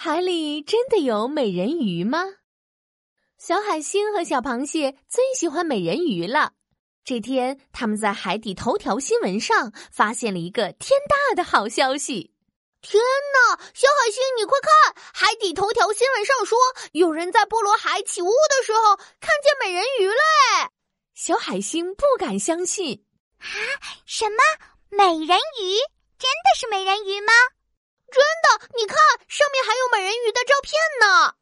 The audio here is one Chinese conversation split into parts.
海里真的有美人鱼吗？小海星和小螃蟹最喜欢美人鱼了。这天，他们在海底头条新闻上发现了一个天大的好消息！天哪，小海星，你快看，海底头条新闻上说，有人在波罗海起雾的时候看见美人鱼了！小海星不敢相信，啊，什么美人鱼？真的是美人鱼吗？真的，你看上面还有美人鱼的照片呢。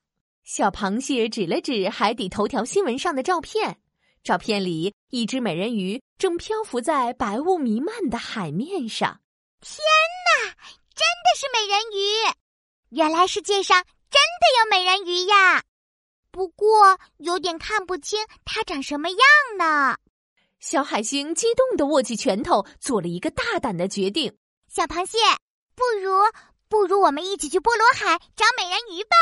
小螃蟹指了指海底头条新闻上的照片，照片里一只美人鱼正漂浮在白雾弥漫的海面上。天哪，真的是美人鱼！原来世界上真的有美人鱼呀！不过有点看不清它长什么样呢。小海星激动的握起拳头，做了一个大胆的决定。小螃蟹，不如。不如我们一起去波罗海找美人鱼吧！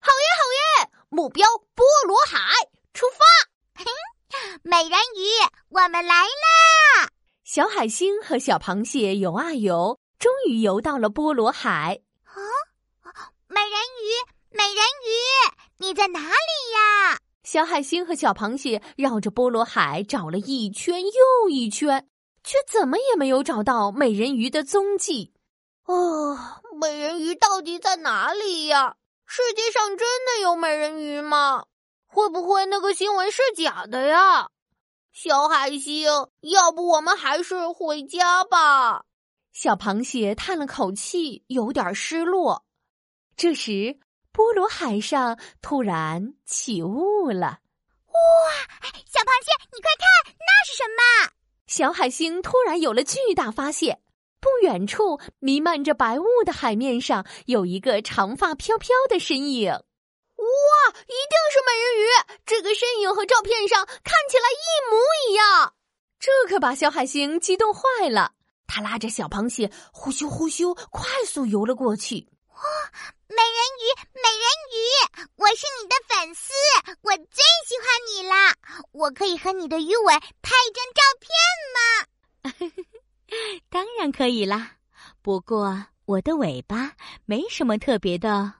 好耶，好耶！目标波罗海，出发！美人鱼，我们来啦！小海星和小螃蟹游啊游，终于游到了波罗海。啊，美人鱼，美人鱼，你在哪里呀？小海星和小螃蟹绕着波罗海找了一圈又一圈，却怎么也没有找到美人鱼的踪迹。哦，美人鱼到底在哪里呀？世界上真的有美人鱼吗？会不会那个新闻是假的呀？小海星，要不我们还是回家吧。小螃蟹叹了口气，有点失落。这时，波罗海上突然起雾了。哇，小螃蟹，你快看，那是什么？小海星突然有了巨大发现。不远处，弥漫着白雾的海面上，有一个长发飘飘的身影。哇，一定是美人鱼！这个身影和照片上看起来一模一样。这可把小海星激动坏了，他拉着小螃蟹呼咻呼咻快速游了过去。哇，美人鱼，美人鱼，我是你的粉丝，我最喜欢你了。我可以和你的鱼尾拍一张照片吗？当然可以啦，不过我的尾巴没什么特别的。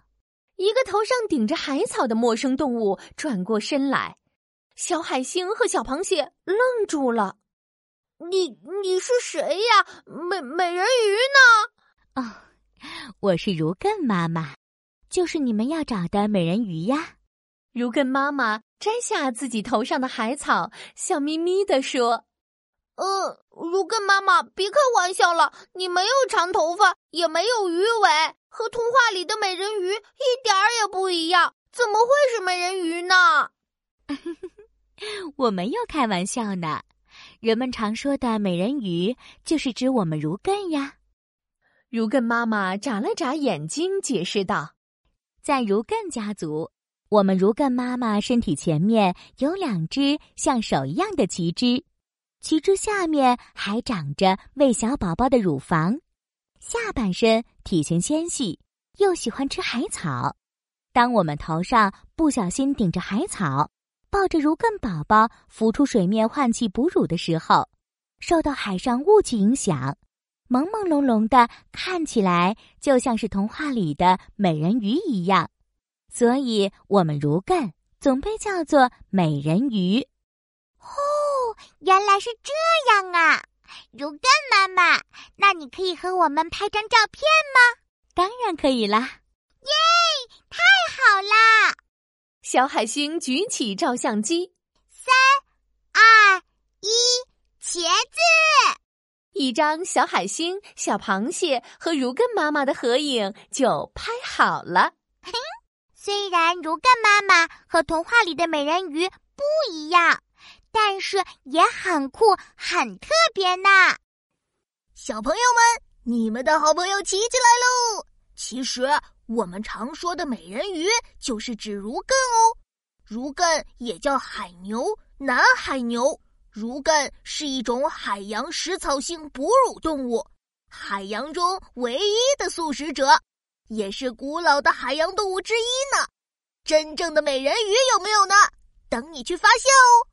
一个头上顶着海草的陌生动物转过身来，小海星和小螃蟹愣住了。你你是谁呀？美美人鱼呢？哦，我是如艮妈妈，就是你们要找的美人鱼呀。如艮妈妈摘下自己头上的海草，笑眯眯地说。呃，如根妈妈，别开玩笑了！你没有长头发，也没有鱼尾，和童话里的美人鱼一点儿也不一样，怎么会是美人鱼呢？我没有开玩笑呢。人们常说的美人鱼，就是指我们如根呀。如根妈妈眨了眨眼睛，解释道：“在如根家族，我们如根妈妈身体前面有两只像手一样的旗帜。”旗帜下面还长着喂小宝宝的乳房，下半身体型纤细，又喜欢吃海草。当我们头上不小心顶着海草，抱着如艮宝宝浮出水面换气哺乳的时候，受到海上雾气影响，朦朦胧胧的，看起来就像是童话里的美人鱼一样，所以我们如艮总被叫做美人鱼。原来是这样啊，如根妈妈，那你可以和我们拍张照片吗？当然可以啦！耶，太好啦！小海星举起照相机，三、二、一，茄子！一张小海星、小螃蟹和如根妈妈的合影就拍好了。虽然如根妈妈和童话里的美人鱼不一样。但是也很酷，很特别呢。小朋友们，你们的好朋友奇奇来喽！其实我们常说的美人鱼就是指如艮哦。如艮也叫海牛、南海牛。如艮是一种海洋食草性哺乳动物，海洋中唯一的素食者，也是古老的海洋动物之一呢。真正的美人鱼有没有呢？等你去发现哦。